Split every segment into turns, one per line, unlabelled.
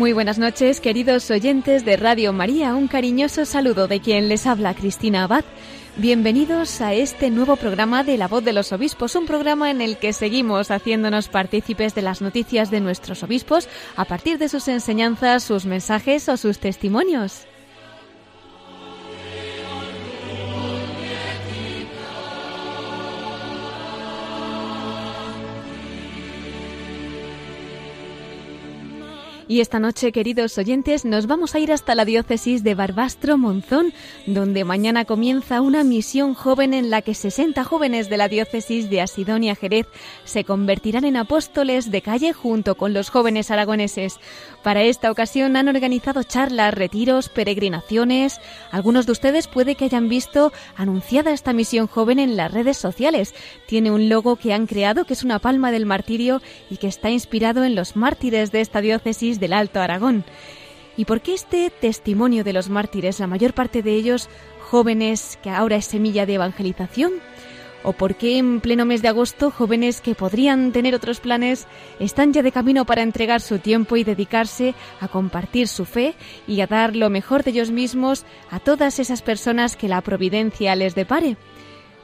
Muy buenas noches, queridos oyentes de Radio María. Un cariñoso saludo de quien les habla, Cristina Abad. Bienvenidos a este nuevo programa de La Voz de los Obispos, un programa en el que seguimos haciéndonos partícipes de las noticias de nuestros obispos a partir de sus enseñanzas, sus mensajes o sus testimonios. Y esta noche, queridos oyentes, nos vamos a ir hasta la diócesis de Barbastro Monzón, donde mañana comienza una misión joven en la que 60 jóvenes de la diócesis de Asidonia Jerez se convertirán en apóstoles de calle junto con los jóvenes aragoneses. Para esta ocasión han organizado charlas, retiros, peregrinaciones. Algunos de ustedes puede que hayan visto anunciada esta misión joven en las redes sociales. Tiene un logo que han creado que es una palma del martirio y que está inspirado en los mártires de esta diócesis del Alto Aragón. ¿Y por qué este testimonio de los mártires, la mayor parte de ellos jóvenes que ahora es semilla de evangelización? ¿O por qué en pleno mes de agosto jóvenes que podrían tener otros planes están ya de camino para entregar su tiempo y dedicarse a compartir su fe y a dar lo mejor de ellos mismos a todas esas personas que la providencia les depare?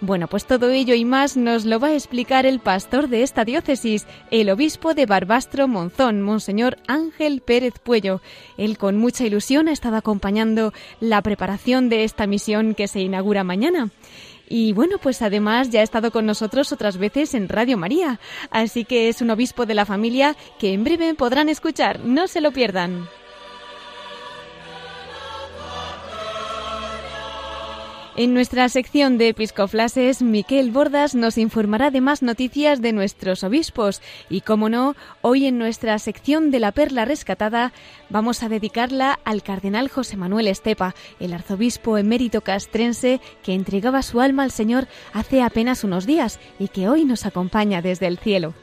Bueno, pues todo ello y más nos lo va a explicar el pastor de esta diócesis, el obispo de Barbastro Monzón, Monseñor Ángel Pérez Puello. Él con mucha ilusión ha estado acompañando la preparación de esta misión que se inaugura mañana. Y bueno, pues además ya ha estado con nosotros otras veces en Radio María, así que es un obispo de la familia que en breve podrán escuchar, no se lo pierdan. En nuestra sección de episcoflases, Miquel Bordas nos informará de más noticias de nuestros obispos y, como no, hoy en nuestra sección de la perla rescatada vamos a dedicarla al cardenal José Manuel Estepa, el arzobispo emérito castrense que entregaba su alma al Señor hace apenas unos días y que hoy nos acompaña desde el cielo.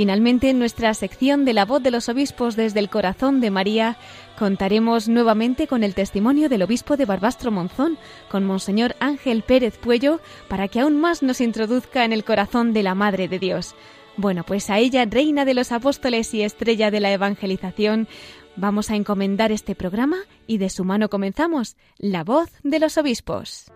Finalmente, en nuestra sección de la voz de los obispos desde el corazón de María, contaremos nuevamente con el testimonio del obispo de Barbastro Monzón, con Monseñor Ángel Pérez Puello, para que aún más nos introduzca en el corazón de la Madre de Dios. Bueno, pues a ella, reina de los apóstoles y estrella de la evangelización, vamos a encomendar este programa y de su mano comenzamos, la voz de los obispos.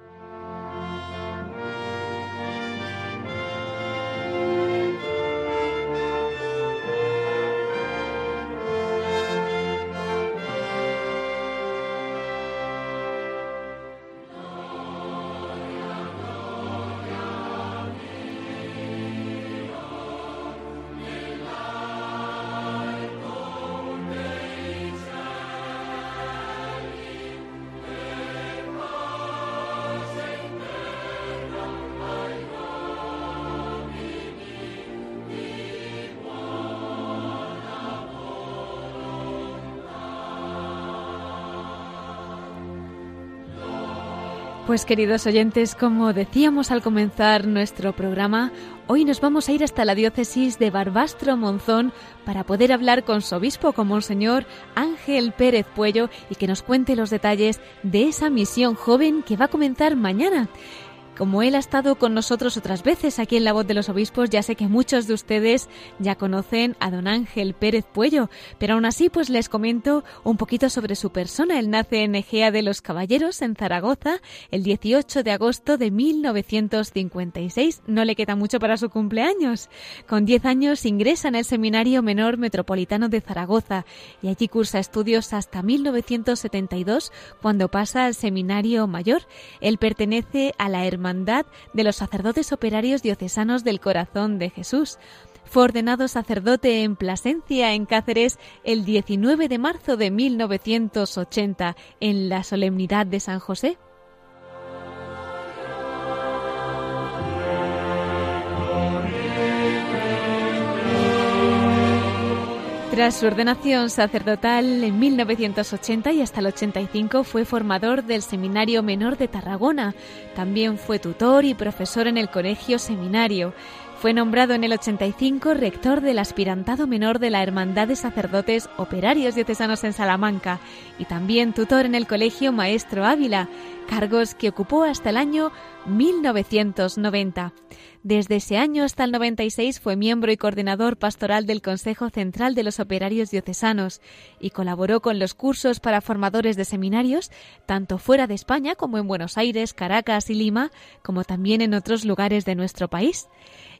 Pues queridos oyentes, como decíamos al comenzar nuestro programa, hoy nos vamos a ir hasta la diócesis de Barbastro Monzón para poder hablar con su obispo, con Monseñor Ángel Pérez Puello, y que nos cuente los detalles de esa misión joven que va a comenzar mañana. Como él ha estado con nosotros otras veces aquí en La Voz de los Obispos, ya sé que muchos de ustedes ya conocen a don Ángel Pérez Puello, pero aún así pues les comento un poquito sobre su persona. Él nace en Egea de los Caballeros, en Zaragoza, el 18 de agosto de 1956. No le queda mucho para su cumpleaños. Con 10 años ingresa en el Seminario Menor Metropolitano de Zaragoza y allí cursa estudios hasta 1972, cuando pasa al Seminario Mayor. Él pertenece a la Hermandad de los Sacerdotes Operarios Diocesanos del Corazón de Jesús. Fue ordenado sacerdote en Plasencia, en Cáceres, el 19 de marzo de 1980, en la solemnidad de San José. Tras su ordenación sacerdotal en 1980 y hasta el 85 fue formador del Seminario Menor de Tarragona. También fue tutor y profesor en el Colegio Seminario. Fue nombrado en el 85 rector del aspirantado menor de la Hermandad de Sacerdotes Operarios Diocesanos en Salamanca y también tutor en el Colegio Maestro Ávila, cargos que ocupó hasta el año 1990. Desde ese año hasta el 96 fue miembro y coordinador pastoral del Consejo Central de los Operarios Diocesanos y colaboró con los cursos para formadores de seminarios, tanto fuera de España como en Buenos Aires, Caracas y Lima, como también en otros lugares de nuestro país.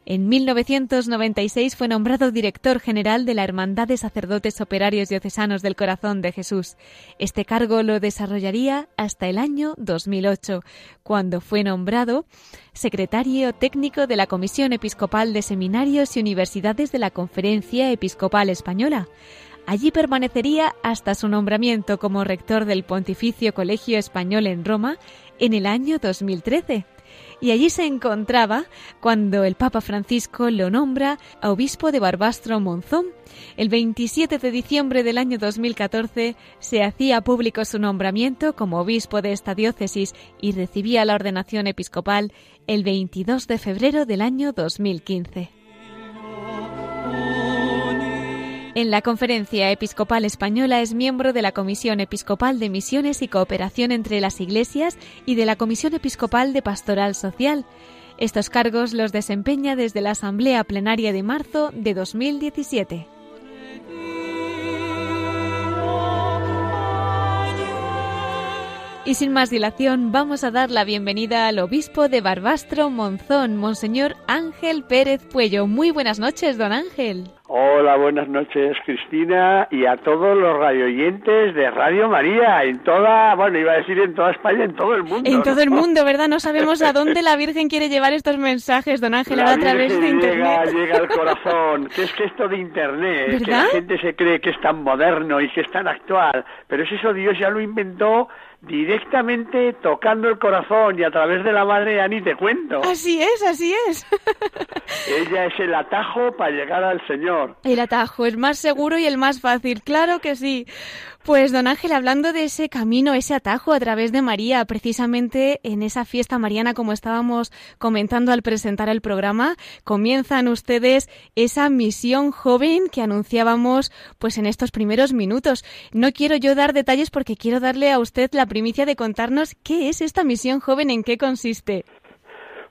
En 1996 fue nombrado director general de la Hermandad de Sacerdotes Operarios Diocesanos del Corazón de Jesús. Este cargo lo desarrollaría hasta el año 2008, cuando fue nombrado secretario técnico de la Comisión Episcopal de Seminarios y Universidades de la Conferencia Episcopal Española. Allí permanecería hasta su nombramiento como rector del Pontificio Colegio Español en Roma en el año 2013 y allí se encontraba cuando el Papa Francisco lo nombra obispo de Barbastro Monzón. El 27 de diciembre del año 2014 se hacía público su nombramiento como obispo de esta diócesis y recibía la ordenación episcopal el 22 de febrero del año 2015. En la Conferencia Episcopal Española es miembro de la Comisión Episcopal de Misiones y Cooperación entre las Iglesias y de la Comisión Episcopal de Pastoral Social. Estos cargos los desempeña desde la Asamblea Plenaria de marzo de 2017. Y sin más dilación, vamos a dar la bienvenida al obispo de Barbastro Monzón, Monseñor Ángel Pérez Puello. Muy buenas noches, don Ángel.
Hola, buenas noches Cristina y a todos los radioyentes de Radio María en toda, bueno, iba a decir en toda España, en todo el mundo.
En todo el mundo, ¿verdad? No sabemos a dónde la Virgen quiere llevar estos mensajes, don Ángel, a través de
Internet. Llega al corazón, que es que esto de Internet, que la gente se cree que es tan moderno y que es tan actual, pero es eso Dios ya lo inventó directamente tocando el corazón y a través de la madre ya ni te cuento.
Así es, así es.
Ella es el atajo para llegar al Señor.
El atajo, el más seguro y el más fácil, claro que sí. Pues don Ángel, hablando de ese camino, ese atajo a través de María, precisamente en esa fiesta mariana, como estábamos comentando al presentar el programa, comienzan ustedes esa misión joven que anunciábamos pues en estos primeros minutos. No quiero yo dar detalles porque quiero darle a usted la primicia de contarnos qué es esta misión joven, en qué consiste.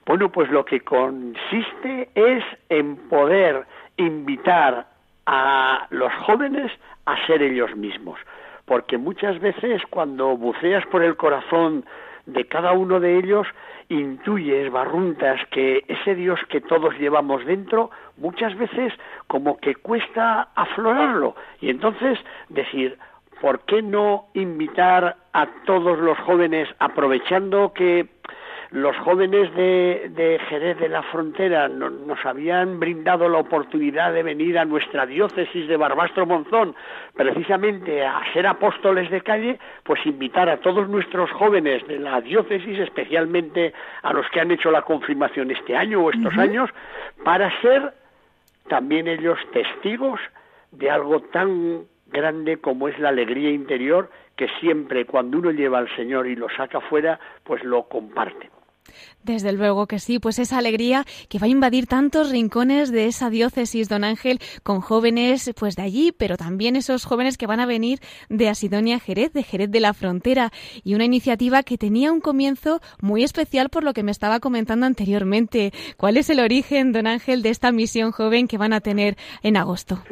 Bueno, pues lo que consiste es en poder invitar a los jóvenes a ser ellos mismos porque muchas veces cuando buceas por el corazón de cada uno de ellos, intuyes, barruntas, que ese Dios que todos llevamos dentro, muchas veces como que cuesta aflorarlo. Y entonces decir, ¿por qué no invitar a todos los jóvenes, aprovechando que los jóvenes de, Jerez de la Frontera nos habían brindado la oportunidad de venir a nuestra diócesis de Barbastro Monzón, precisamente a ser apóstoles de calle, pues invitar a todos nuestros jóvenes de la diócesis, especialmente a los que han hecho la confirmación este año o estos años, para ser también ellos testigos de algo tan grande como es la alegría interior que siempre cuando uno lleva al Señor y lo saca fuera, pues lo comparte.
Desde luego que sí, pues esa alegría que va a invadir tantos rincones de esa diócesis, don Ángel, con jóvenes pues de allí, pero también esos jóvenes que van a venir de Asidonia Jerez, de Jerez de la Frontera, y una iniciativa que tenía un comienzo muy especial por lo que me estaba comentando anteriormente. ¿Cuál es el origen, don Ángel, de esta misión joven que van a tener en agosto?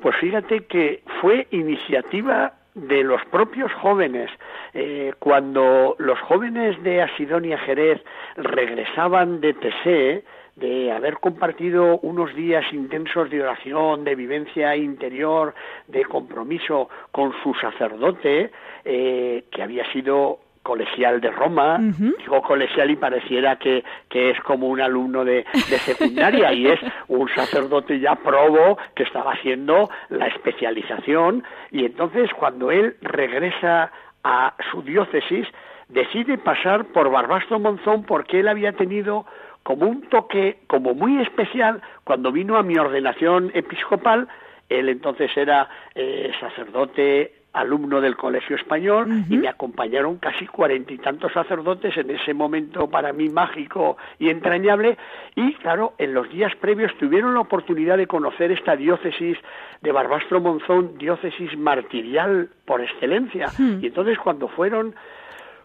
Pues fíjate que fue iniciativa de los propios jóvenes. Eh, cuando los jóvenes de Asidonia Jerez regresaban de Tesé, de haber compartido unos días intensos de oración, de vivencia interior, de compromiso con su sacerdote, eh, que había sido colegial de Roma, digo colegial y pareciera que, que es como un alumno de, de, secundaria y es un sacerdote ya probo que estaba haciendo la especialización y entonces cuando él regresa a su diócesis decide pasar por Barbastro Monzón porque él había tenido como un toque como muy especial cuando vino a mi ordenación episcopal. Él entonces era eh, sacerdote alumno del Colegio Español y me acompañaron casi cuarenta y tantos sacerdotes en ese momento para mí mágico y entrañable. Y claro, en los días previos tuvieron la oportunidad de conocer esta diócesis de Barbastro Monzón, diócesis martirial por excelencia. Y entonces cuando fueron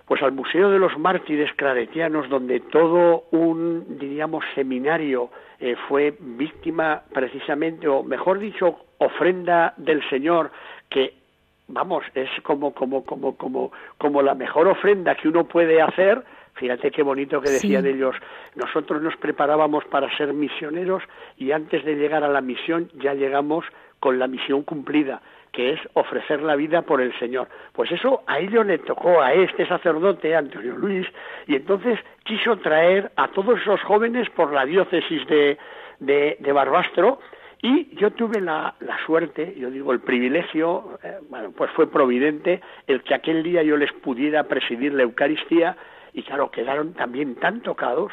pues al Museo de los Mártires Claretianos, donde todo un, diríamos, seminario eh, fue víctima precisamente, o mejor dicho, ofrenda del Señor, que vamos, es como, como, como, como, como la mejor ofrenda que uno puede hacer. Fíjate qué bonito que decían ellos. Nosotros nos preparábamos para ser misioneros y antes de llegar a la misión ya llegamos con la misión cumplida que es ofrecer la vida por el Señor. Pues eso a ellos le tocó a este sacerdote, Antonio Luis, y entonces quiso traer a todos esos jóvenes por la diócesis de, de, de Barbastro, y yo tuve la, la, suerte, yo digo el privilegio, eh, bueno, pues fue providente el que aquel día yo les pudiera presidir la Eucaristía y claro, quedaron también tan tocados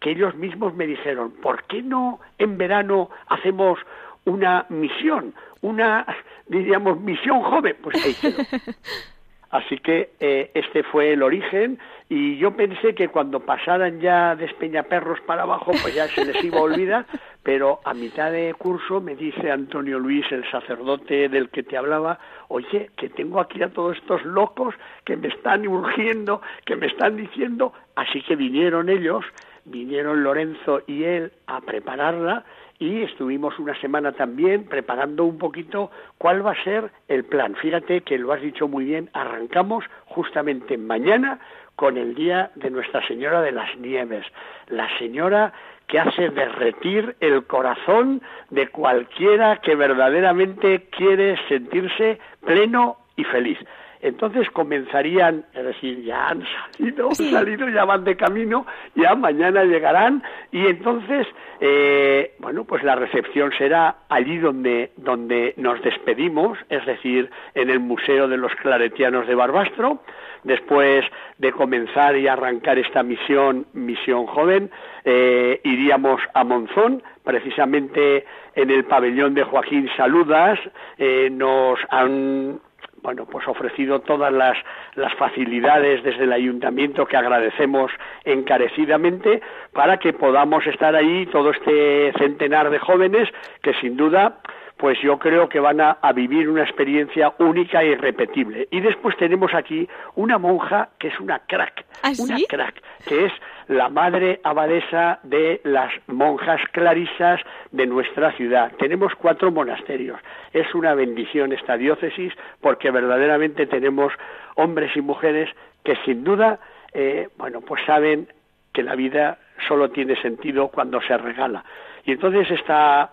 que ellos mismos me dijeron, ¿por qué no en verano hacemos una misión, una, diríamos, misión joven? Pues Así que eh, este fue el origen. Y yo pensé que cuando pasaran ya de Espeñaperros para abajo pues ya se les iba a olvidar, pero a mitad de curso me dice Antonio Luis, el sacerdote del que te hablaba, oye, que tengo aquí a todos estos locos que me están urgiendo, que me están diciendo, así que vinieron ellos, vinieron Lorenzo y él a prepararla y estuvimos una semana también preparando un poquito cuál va a ser el plan. Fíjate que lo has dicho muy bien, arrancamos justamente mañana con el día de Nuestra Señora de las Nieves, la señora que hace derretir el corazón de cualquiera que verdaderamente quiere sentirse pleno y feliz entonces comenzarían, es decir, ya han salido, salido, ya van de camino, ya mañana llegarán y entonces, eh, bueno, pues la recepción será allí donde, donde nos despedimos, es decir, en el Museo de los Claretianos de Barbastro, después de comenzar y arrancar esta misión, misión joven, eh, iríamos a Monzón, precisamente en el pabellón de Joaquín Saludas, eh, nos han bueno, pues ofrecido todas las, las facilidades desde el ayuntamiento que agradecemos encarecidamente para que podamos estar ahí todo este centenar de jóvenes que sin duda pues yo creo que van a, vivir una experiencia única e irrepetible. Y después tenemos aquí una monja que es una crack,
¿Ah,
una crack, que es la madre abadesa de las monjas clarisas de nuestra ciudad. Tenemos cuatro monasterios. Es una bendición esta diócesis porque verdaderamente tenemos hombres y mujeres que sin duda, eh, bueno, pues saben que la vida solo tiene sentido cuando se regala. Y entonces esta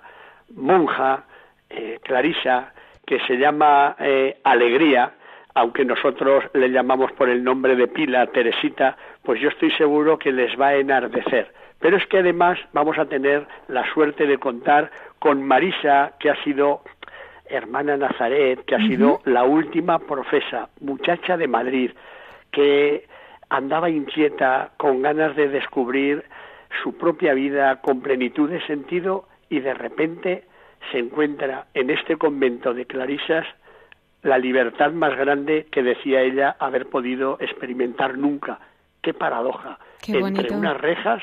monja, eh, Clarisa, que se llama eh, Alegría, aunque nosotros le llamamos por el nombre de pila Teresita, pues yo estoy seguro que les va a enardecer. Pero es que además vamos a tener la suerte de contar con Marisa, que ha sido hermana Nazaret, que ha sido la última profesa, muchacha de Madrid, que andaba inquieta, con ganas de descubrir su propia vida con plenitud de sentido y de repente se encuentra en este convento de Clarisas la libertad más grande que decía ella haber podido experimentar nunca. Qué paradoja. Entre unas rejas,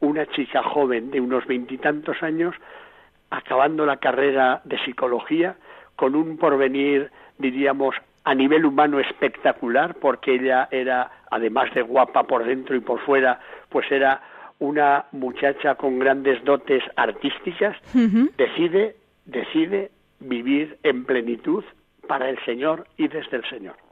una chica joven de unos veintitantos años, acabando la carrera de psicología, con un porvenir, diríamos, a nivel humano espectacular, porque ella era, además de guapa por dentro y por fuera, pues era una muchacha con grandes dotes artísticas, decide, decide vivir en plenitud para el Señor y desde el Señor.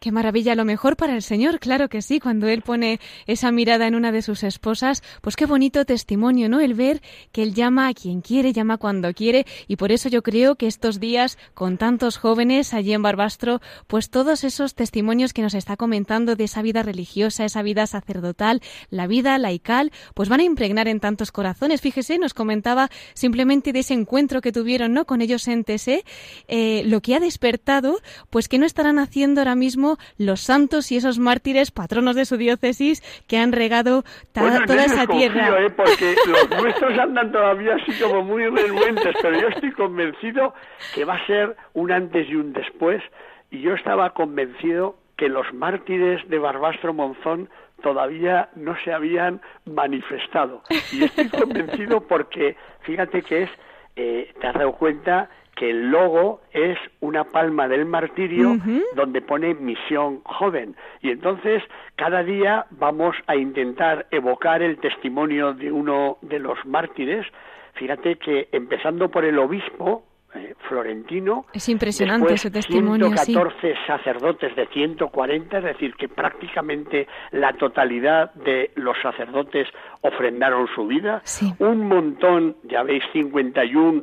Qué maravilla, lo mejor para el Señor, claro que sí, cuando Él pone esa mirada en una de sus esposas, pues qué bonito testimonio, ¿no? El ver que Él llama a quien quiere, llama cuando quiere, y por eso yo creo que estos días, con tantos jóvenes allí en Barbastro, pues todos esos testimonios que nos está comentando de esa vida religiosa, esa vida sacerdotal, la vida laical, pues van a impregnar en tantos corazones. Fíjese, nos comentaba simplemente de ese encuentro que tuvieron, ¿no? Con ellos en TSE, eh, lo que ha despertado, pues que no estarán haciendo ahora mismo los santos y esos mártires patronos de su diócesis que han regado toda esa tierra.
¿eh? porque los nuestros andan todavía así como muy renuentes, pero yo estoy convencido que va a ser un antes y un después. Y yo estaba convencido que los mártires de Barbastro Monzón todavía no se habían manifestado. Y estoy convencido porque, fíjate que es, eh, te has dado cuenta que el logo es una palma del martirio donde pone misión joven. Y entonces cada día vamos a intentar evocar el testimonio de uno de los mártires. Fíjate que empezando por el obispo, eh, florentino.
Es impresionante testimonio.
114 sacerdotes de 140, es decir, que prácticamente la totalidad de los sacerdotes ofrendaron su vida. Un montón, ya veis, 51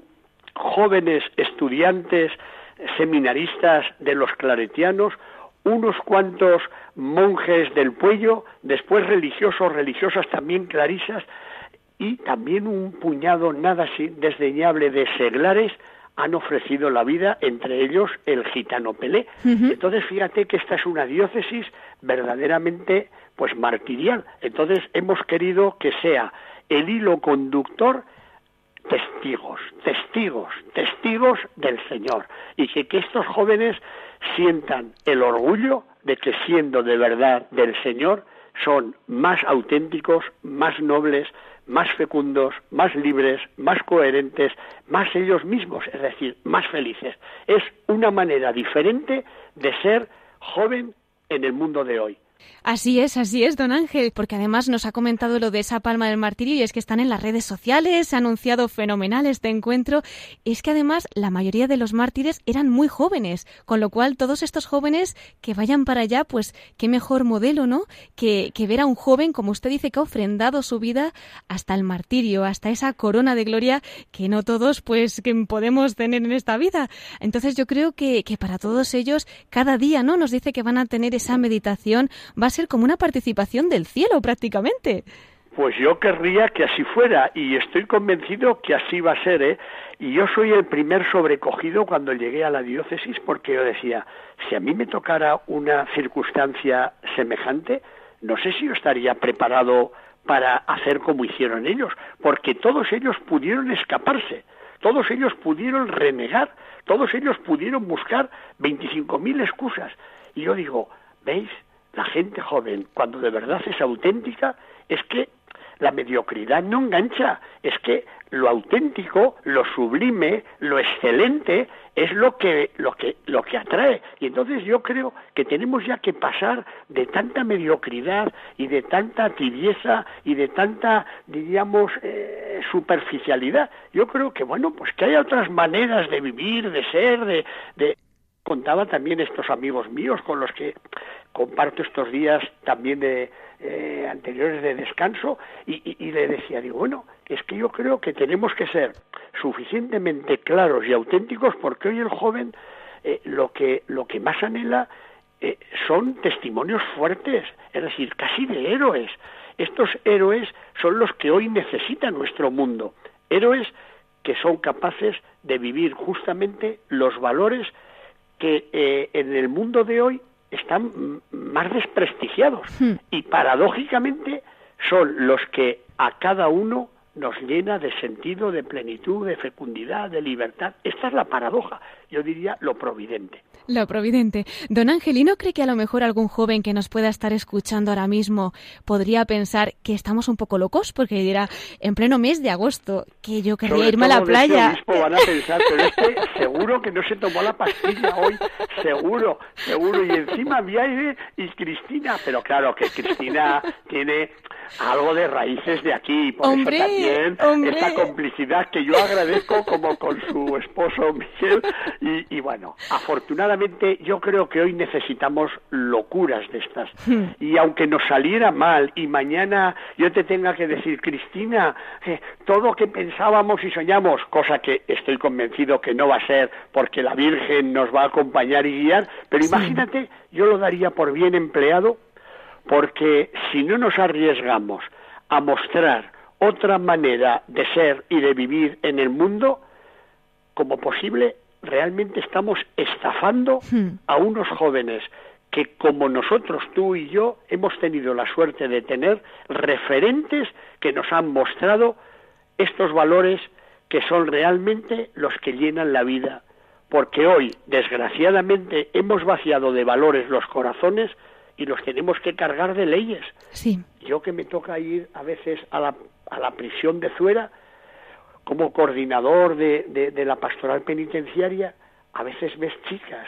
jóvenes estudiantes, seminaristas de los claretianos, unos cuantos monjes del Puello, después religiosos, religiosas también clarisas, y también un puñado nada desdeñable de seglares han ofrecido la vida, entre ellos el gitano Pelé. Entonces, fíjate que esta es una diócesis verdaderamente pues martirial. Entonces, hemos querido que sea el hilo conductor testigos, testigos, testigos del Señor y que, estos jóvenes sientan el orgullo de que siendo de verdad del Señor son más auténticos, más nobles, más fecundos, más libres, más coherentes, más ellos mismos, es decir, más felices. Es una manera diferente de ser joven en el mundo de hoy.
Así es, así es, don Ángel, porque además nos ha comentado lo de esa palma del martirio y es que están en las redes sociales, se ha anunciado fenomenal este encuentro. Es que además la mayoría de los mártires eran muy jóvenes, con lo cual todos estos jóvenes que vayan para allá, pues qué mejor modelo, ¿no? Que, que ver a un joven, como usted dice, que ha ofrendado su vida hasta el martirio, hasta esa corona de gloria que no todos, pues, que podemos tener en esta vida. Entonces yo creo que, que para todos ellos, cada día, ¿no? Nos dice que van a tener esa meditación va a ser como una participación del cielo prácticamente.
Pues yo querría que así fuera y estoy convencido que así va a ser, ¿eh? Y yo soy el primer sobrecogido cuando llegué a la diócesis porque yo decía, si a mí me tocara una circunstancia semejante, no sé si yo estaría preparado para hacer como hicieron ellos, porque todos ellos pudieron escaparse, todos ellos pudieron renegar, todos ellos pudieron buscar 25.000 excusas. Y yo digo, ¿veis? La gente joven, cuando de verdad es auténtica, es que la mediocridad no engancha, es que lo auténtico, lo sublime, lo excelente es lo que lo que lo que atrae. Y entonces yo creo que tenemos ya que pasar de tanta mediocridad y de tanta tibieza y de tanta diríamos eh, superficialidad. Yo creo que bueno, pues que hay otras maneras de vivir, de ser, de, de contaba también estos amigos míos con los que comparto estos días también de eh, anteriores de descanso y, le decía digo bueno es que yo creo que tenemos que ser suficientemente claros y auténticos porque hoy el joven eh, lo que lo que más anhela eh, son testimonios fuertes es decir casi de héroes. Estos héroes son los que hoy necesita nuestro mundo héroes que son capaces de vivir justamente los valores que en el mundo de hoy están más desprestigiados hmm. y paradójicamente son los que a cada uno nos llena de sentido, de plenitud, de fecundidad, de libertad. Esta es la paradoja, yo diría lo providente.
Lo providente. Don Angelino cree que a lo mejor algún joven que nos pueda estar escuchando ahora mismo podría pensar que estamos un poco locos porque dirá en pleno mes de agosto que yo querría irme a la playa.
van a pensar, pero este seguro que no se tomó la pastilla hoy, seguro, seguro. Y encima Viaire y Cristina, pero claro que Cristina tiene algo de raíces de aquí, por eso también esta complicidad que yo agradezco como con su esposo Miguel y, y bueno, afortunadamente yo creo que hoy necesitamos locuras de estas hmm. y aunque nos saliera mal y mañana yo te tenga que decir Cristina eh, todo que pensábamos y soñamos cosa que estoy convencido que no va a ser porque la Virgen nos va a acompañar y guiar pero imagínate yo lo daría por bien empleado porque si no nos arriesgamos a mostrar otra manera de ser y de vivir en el mundo, como posible, realmente estamos estafando hmm. a unos jóvenes que como nosotros, tú y yo, hemos tenido la suerte de tener referentes que nos han mostrado estos valores que son realmente los que llenan la vida. Porque hoy, desgraciadamente, hemos vaciado de valores los corazones y los tenemos que cargar de leyes.
Sí.
Yo que me toca ir a veces a la, a la prisión de Zuera como coordinador de, de, la pastoral penitenciaria, a veces ves chicas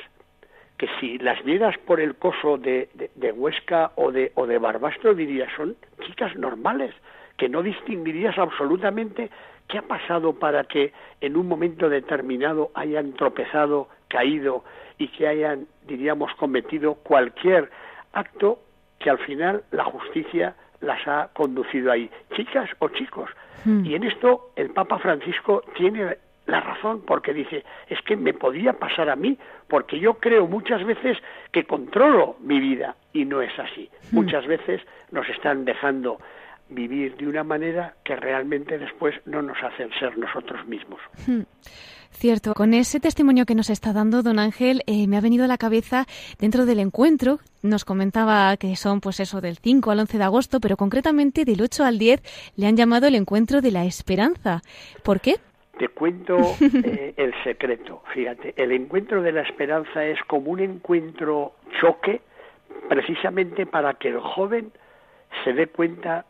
que si las vieras por el coso de, de, Huesca o de, o de Barbastro dirías son chicas normales, que no distinguirías absolutamente qué ha pasado para que en un momento determinado hayan tropezado, caído y que hayan, diríamos, cometido cualquier acto que al final la justicia las ha conducido ahí, chicas o chicos. Hmm. Y en esto el Papa Francisco tiene la razón porque dice, es que me podía pasar a mí, porque yo creo muchas veces que controlo mi vida y no es así. Hmm. Muchas veces nos están dejando vivir de una manera que realmente después no nos hacen ser nosotros mismos. Hmm.
Cierto, con ese testimonio que nos está dando don Ángel, eh, me ha venido a la cabeza dentro del encuentro, nos comentaba que son pues eso del 5 al 11 de agosto, pero concretamente del 8 al 10 le han llamado el encuentro de la esperanza. ¿Por qué?
Te cuento eh, el secreto, fíjate, el encuentro de la esperanza es como un encuentro choque precisamente para que el joven se dé cuenta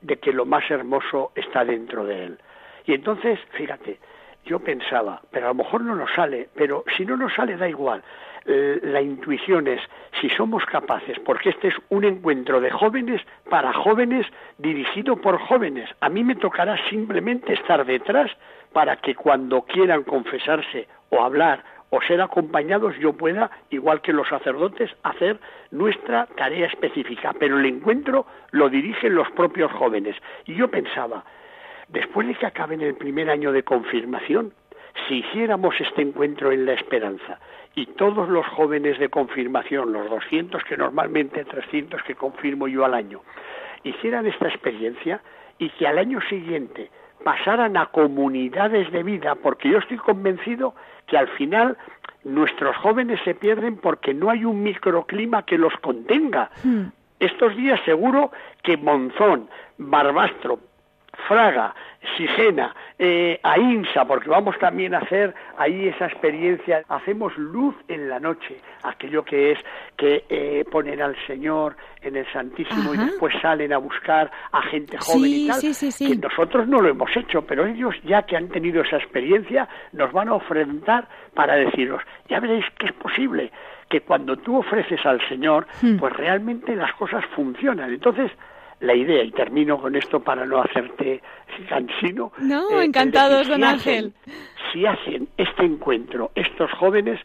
de que lo más hermoso está dentro de él. Y entonces, fíjate, yo pensaba, pero a lo mejor no nos sale, pero si no nos sale da igual. La intuición es si somos capaces, porque este es un encuentro de jóvenes para jóvenes, dirigido por jóvenes. A mí me tocará simplemente estar detrás para que cuando quieran confesarse o hablar o ser acompañados yo pueda, igual que los sacerdotes, hacer nuestra tarea específica. Pero el encuentro lo dirigen los propios jóvenes. Y yo pensaba, Después de que acaben el primer año de confirmación, si hiciéramos este encuentro en la esperanza y todos los jóvenes de confirmación, los 200 que normalmente, 300 que confirmo yo al año, hicieran esta experiencia y que al año siguiente pasaran a comunidades de vida, porque yo estoy convencido que al final nuestros jóvenes se pierden porque no hay un microclima que los contenga. Hmm. Estos días seguro que Monzón, Barbastro, Fraga, Sigena, eh, Ainsa, porque vamos también a hacer ahí esa experiencia. Hacemos luz en la noche, aquello que es que eh, ponen al Señor en el Santísimo y después salen a buscar a gente joven y tal. que nosotros no lo hemos hecho, pero ellos ya que han tenido esa experiencia nos van a ofrendar para deciros, ya veréis que es posible que cuando tú ofreces al Señor, hmm. pues realmente las cosas funcionan. Entonces, la idea, y termino con esto para no hacerte cansino.
No, eh, encantados, don Ángel.
si hacen este encuentro estos jóvenes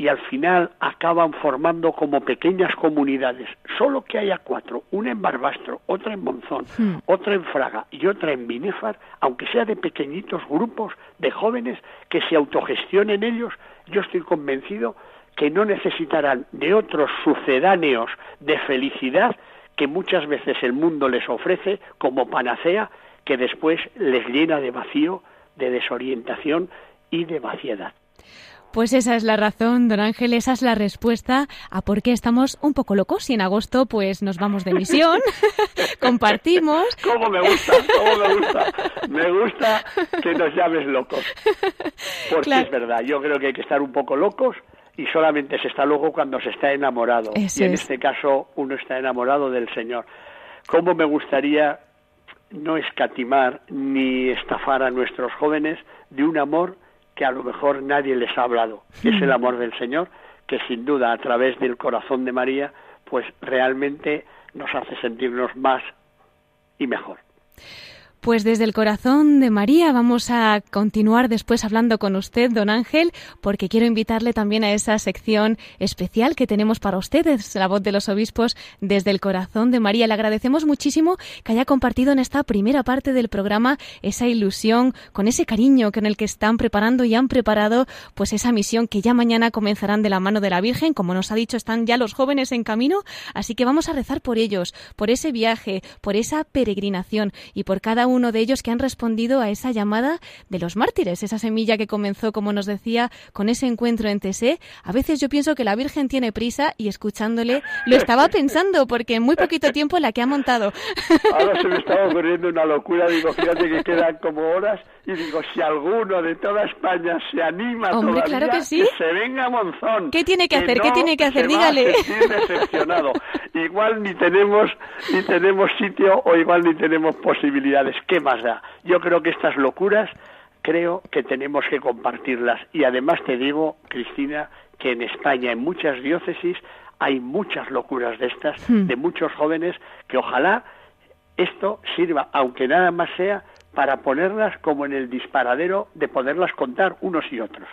y al final acaban formando como pequeñas comunidades, solo que haya cuatro, una en Barbastro, otra en Monzón, hmm. otra en Fraga y otra en Binéfar, aunque sea de pequeñitos grupos de jóvenes que se autogestionen ellos, yo estoy convencido que no necesitarán de otros sucedáneos de felicidad que muchas veces el mundo les ofrece como panacea que después les llena de vacío, de desorientación y de vaciedad.
Pues esa es la razón, don Ángel, esa es la respuesta a por qué estamos un poco locos y en agosto pues nos vamos de misión, compartimos.
¿Cómo me gusta? ¿Cómo me gusta? Me gusta que nos llames locos. Porque es verdad, yo creo que hay que estar un poco locos y solamente se está loco cuando se está enamorado. y en este caso uno está enamorado del Señor. ¿Cómo me gustaría no escatimar ni estafar a nuestros jóvenes de un amor que a lo mejor nadie les ha hablado, que es el amor del Señor, que sin duda a través del corazón de María, pues realmente nos hace sentirnos más y mejor.
Pues desde el corazón de María vamos a continuar después hablando con usted, don Ángel, porque quiero invitarle también a esa sección especial que tenemos para ustedes, la voz de los obispos desde el corazón de María. Le agradecemos muchísimo que haya compartido en esta primera parte del programa esa ilusión, con ese cariño con el que están preparando y han preparado pues esa misión que ya mañana comenzarán de la mano de la Virgen. Como nos ha dicho, están ya los jóvenes en camino, así que vamos a rezar por ellos, por ese viaje, por esa peregrinación y por cada uno de ellos que han respondido a esa llamada de los mártires, esa semilla que comenzó, como nos decía, con ese encuentro en Tesé. A veces yo pienso que la Virgen tiene prisa y escuchándole lo estaba pensando porque en muy poquito tiempo la que ha montado.
Ahora se me estaba ocurriendo una locura, digo, fíjate que quedan como horas y digo, si alguno de toda España se anima
Hombre, claro que, sí.
se venga a Monzón.
¿Qué tiene que, hacer? ¿Qué tiene que hacer? Dígale.
decepcionado. igual ni tenemos ni tenemos sitio o igual ni tenemos posibilidades. ¿Qué más da? Yo creo que estas locuras creo que tenemos que compartirlas y además te digo, Cristina, que en España en muchas diócesis hay muchas locuras de estas, hmm. de muchos jóvenes que ojalá esto sirva, aunque nada más sea para ponerlas como en el disparadero de poderlas contar unos y otros.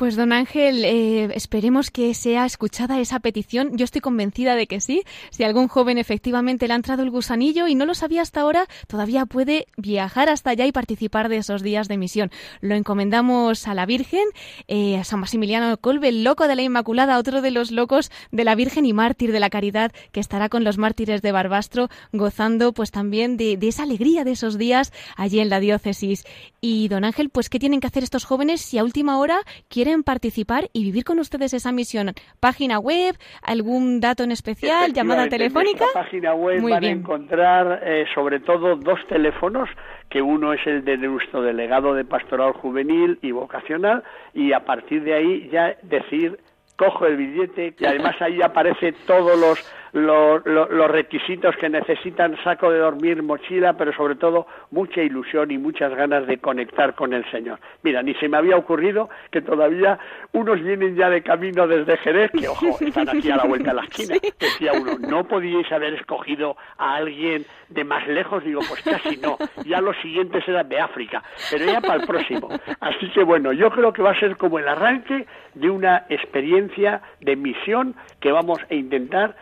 Pues don Ángel, eh, esperemos que sea escuchada esa petición. Yo estoy convencida de que sí. Si algún joven efectivamente le ha entrado el gusanillo y no lo sabía hasta ahora, todavía puede viajar hasta allá y participar de esos días de misión. Lo encomendamos a la Virgen, eh, a San Maximiliano Colbe, el loco de la Inmaculada, otro de los locos de la Virgen y mártir de la caridad, que estará con los mártires de Barbastro, gozando pues también de, de esa alegría de esos días allí en la diócesis. Y don Ángel, pues ¿qué tienen que hacer estos jóvenes si a última hora quieren participar y vivir con ustedes esa misión? ¿Página web? ¿Algún dato en especial? ¿Llamada telefónica?
En página web van a encontrar eh, sobre todo dos teléfonos que uno es el de nuestro delegado de pastoral juvenil y vocacional y a partir de ahí ya decir cojo el billete y además ahí aparece todos los los, los, requisitos que necesitan, saco de dormir, mochila, pero sobre todo mucha ilusión y muchas ganas de conectar con el Señor. Mira, ni se me había ocurrido que todavía unos vienen ya de camino desde Jerez, que ojo, están aquí a la vuelta de la esquina. Decía uno, ¿no podíais haber escogido a alguien de más lejos? Digo, pues casi no. Ya los siguientes eran de África, pero ya para el próximo. Así que bueno, yo creo que va a ser como el arranque de una experiencia de misión que vamos a intentar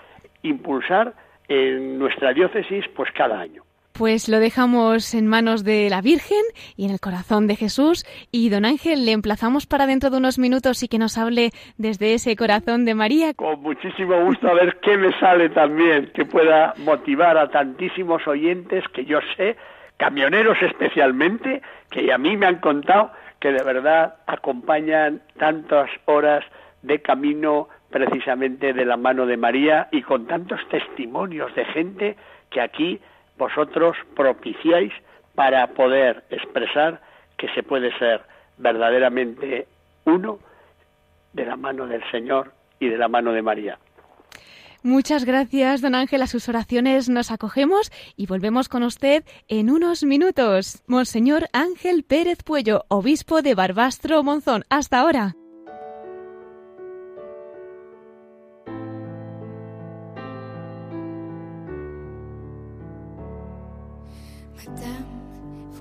impulsar en nuestra diócesis pues cada año.
Pues lo dejamos en manos de la Virgen y en el corazón de Jesús. Y don Ángel, le emplazamos para dentro de unos minutos y que nos hable desde ese corazón de María.
Con muchísimo gusto a ver qué me sale también, que pueda motivar a tantísimos oyentes que yo sé, camioneros especialmente, que a mí me han contado que de verdad acompañan tantas horas de camino precisamente de la mano de María y con tantos testimonios de gente que aquí vosotros propiciáis para poder expresar que se puede ser verdaderamente uno de la mano del Señor y de la mano de María.
Muchas gracias, don Ángel. A sus oraciones nos acogemos y volvemos con usted en unos minutos. Monseñor Ángel Pérez Puello, obispo de Barbastro Monzón. Hasta ahora.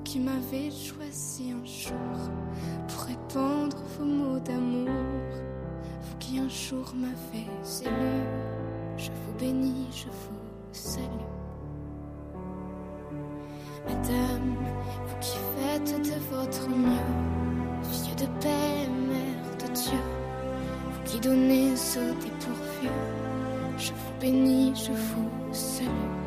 Qui m'avez choisi un jour pour répandre vos mots d'amour. Vous qui un jour m'avez élu, je vous bénis, je vous salue. Madame, vous qui faites de votre mieux, fille de paix, mère de Dieu, vous qui donnez au dépourvu, je vous bénis, je vous salue.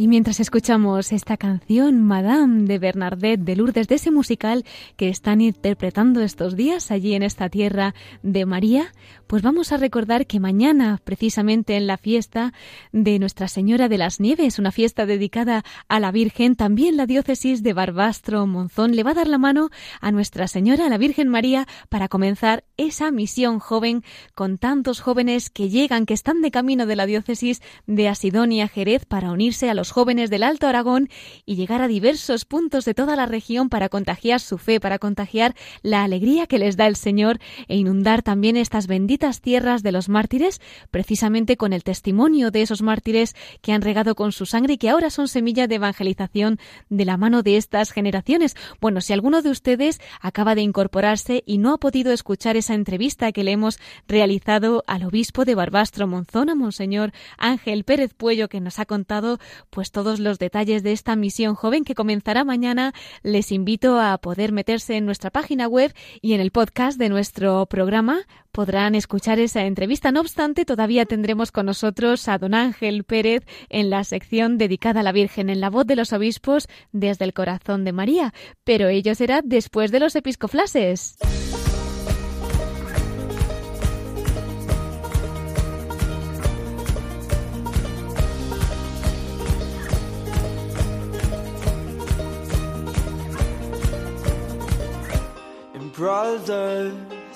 Y mientras escuchamos esta canción, Madame de Bernadette de Lourdes, de ese musical que están interpretando estos días allí en esta tierra de María, pues vamos a recordar que mañana, precisamente en la fiesta de Nuestra Señora de las Nieves, una fiesta dedicada a la Virgen, también la diócesis de Barbastro Monzón le va a dar la mano a Nuestra Señora, a la Virgen María, para comenzar esa misión joven con tantos jóvenes que llegan, que están de camino de la diócesis de Asidonia Jerez para unirse a los jóvenes del Alto Aragón y llegar a diversos puntos de toda la región para contagiar su fe, para contagiar la alegría que les da el Señor e inundar también estas benditas tierras de los mártires, precisamente con el testimonio de esos mártires que han regado con su sangre y que ahora son semilla de evangelización de la mano de estas generaciones. Bueno, si alguno de ustedes acaba de incorporarse y no ha podido escuchar esa entrevista que le hemos realizado al obispo de Barbastro Monzón, a Monseñor Ángel Pérez Puello, que nos ha contado pues todos los detalles de esta misión joven que comenzará mañana, les invito a poder meterse en nuestra página web y en el podcast de nuestro programa podrán escuchar esa entrevista. No obstante, todavía tendremos con nosotros a don Ángel Pérez en la sección dedicada a la Virgen en la voz de los obispos desde el corazón de María, pero ello será después de los episcoflases.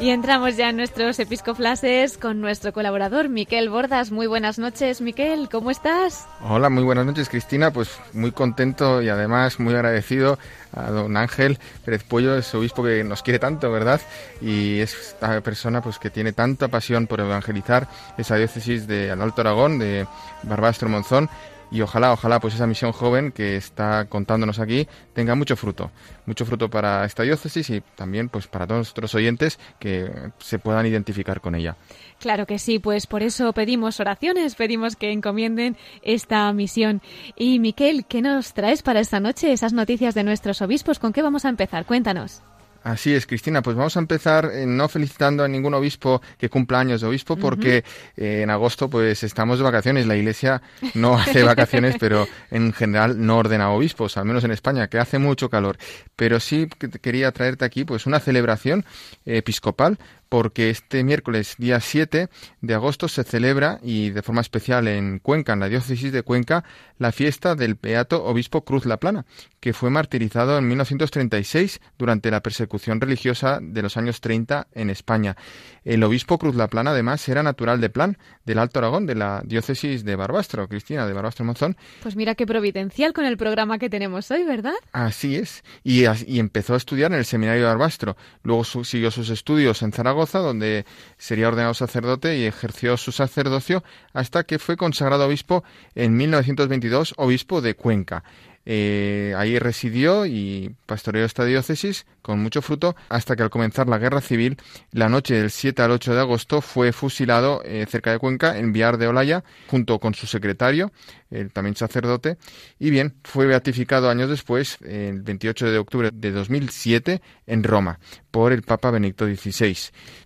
Y entramos ya en nuestros episcoflases con nuestro colaborador Miquel Bordas. Muy buenas noches, Miquel, ¿cómo estás?
Hola, muy buenas noches, Cristina. Pues muy contento y además muy agradecido a don Ángel Pérez Puello, ese obispo que nos quiere tanto, ¿verdad? Y es esta persona pues que tiene tanta pasión por evangelizar esa diócesis de Alto Aragón, de Barbastro Monzón, y ojalá, ojalá, pues esa misión joven que está contándonos aquí tenga mucho fruto, mucho fruto para esta diócesis y también pues para todos nuestros oyentes que se puedan identificar con ella.
Claro que sí, pues por eso pedimos oraciones, pedimos que encomienden esta misión. Y Miquel, ¿qué nos traes para esta noche? Esas noticias de nuestros obispos, ¿con qué vamos a empezar? Cuéntanos.
Así es, Cristina. Pues vamos a empezar eh, no felicitando a ningún obispo que cumpla años de obispo, porque eh, en agosto pues estamos de vacaciones. La Iglesia no hace vacaciones, pero en general no ordena obispos, al menos en España, que hace mucho calor. Pero sí que quería traerte aquí pues una celebración episcopal porque este miércoles día 7 de agosto se celebra, y de forma especial en Cuenca, en la diócesis de Cuenca, la fiesta del Beato Obispo Cruz La Plana, que fue martirizado en 1936 durante la persecución religiosa de los años 30 en España. El obispo Cruz La Plana, además, era natural de Plan, del Alto Aragón, de la diócesis de Barbastro, Cristina, de Barbastro Monzón.
Pues mira qué providencial con el programa que tenemos hoy, ¿verdad?
Así es. Y, y empezó a estudiar en el seminario de Barbastro. Luego su, siguió sus estudios en Zaragoza, donde sería ordenado sacerdote y ejerció su sacerdocio hasta que fue consagrado obispo en 1922, obispo de Cuenca. Eh, ahí residió y pastoreó esta diócesis con mucho fruto hasta que al comenzar la guerra civil, la noche del 7 al 8 de agosto, fue fusilado eh, cerca de Cuenca, en Viar de Olaya, junto con su secretario, el también sacerdote, y bien, fue beatificado años después, el 28 de octubre de 2007, en Roma, por el Papa Benedicto XVI.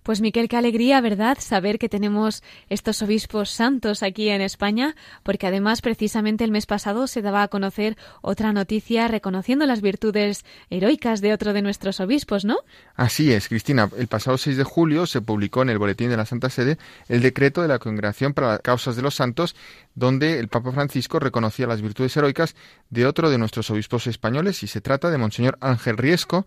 Pues Miquel, qué alegría, ¿verdad?, saber que tenemos estos obispos santos aquí en España, porque además precisamente el mes pasado se daba a conocer otra noticia reconociendo las virtudes heroicas de otro de nuestros obispos, ¿no?
Así es, Cristina. El pasado 6 de julio se publicó en el Boletín de la Santa Sede el decreto de la Congregación para las Causas de los Santos, donde el Papa Francisco reconocía las virtudes heroicas de otro de nuestros obispos españoles, y se trata de Monseñor Ángel Riesco,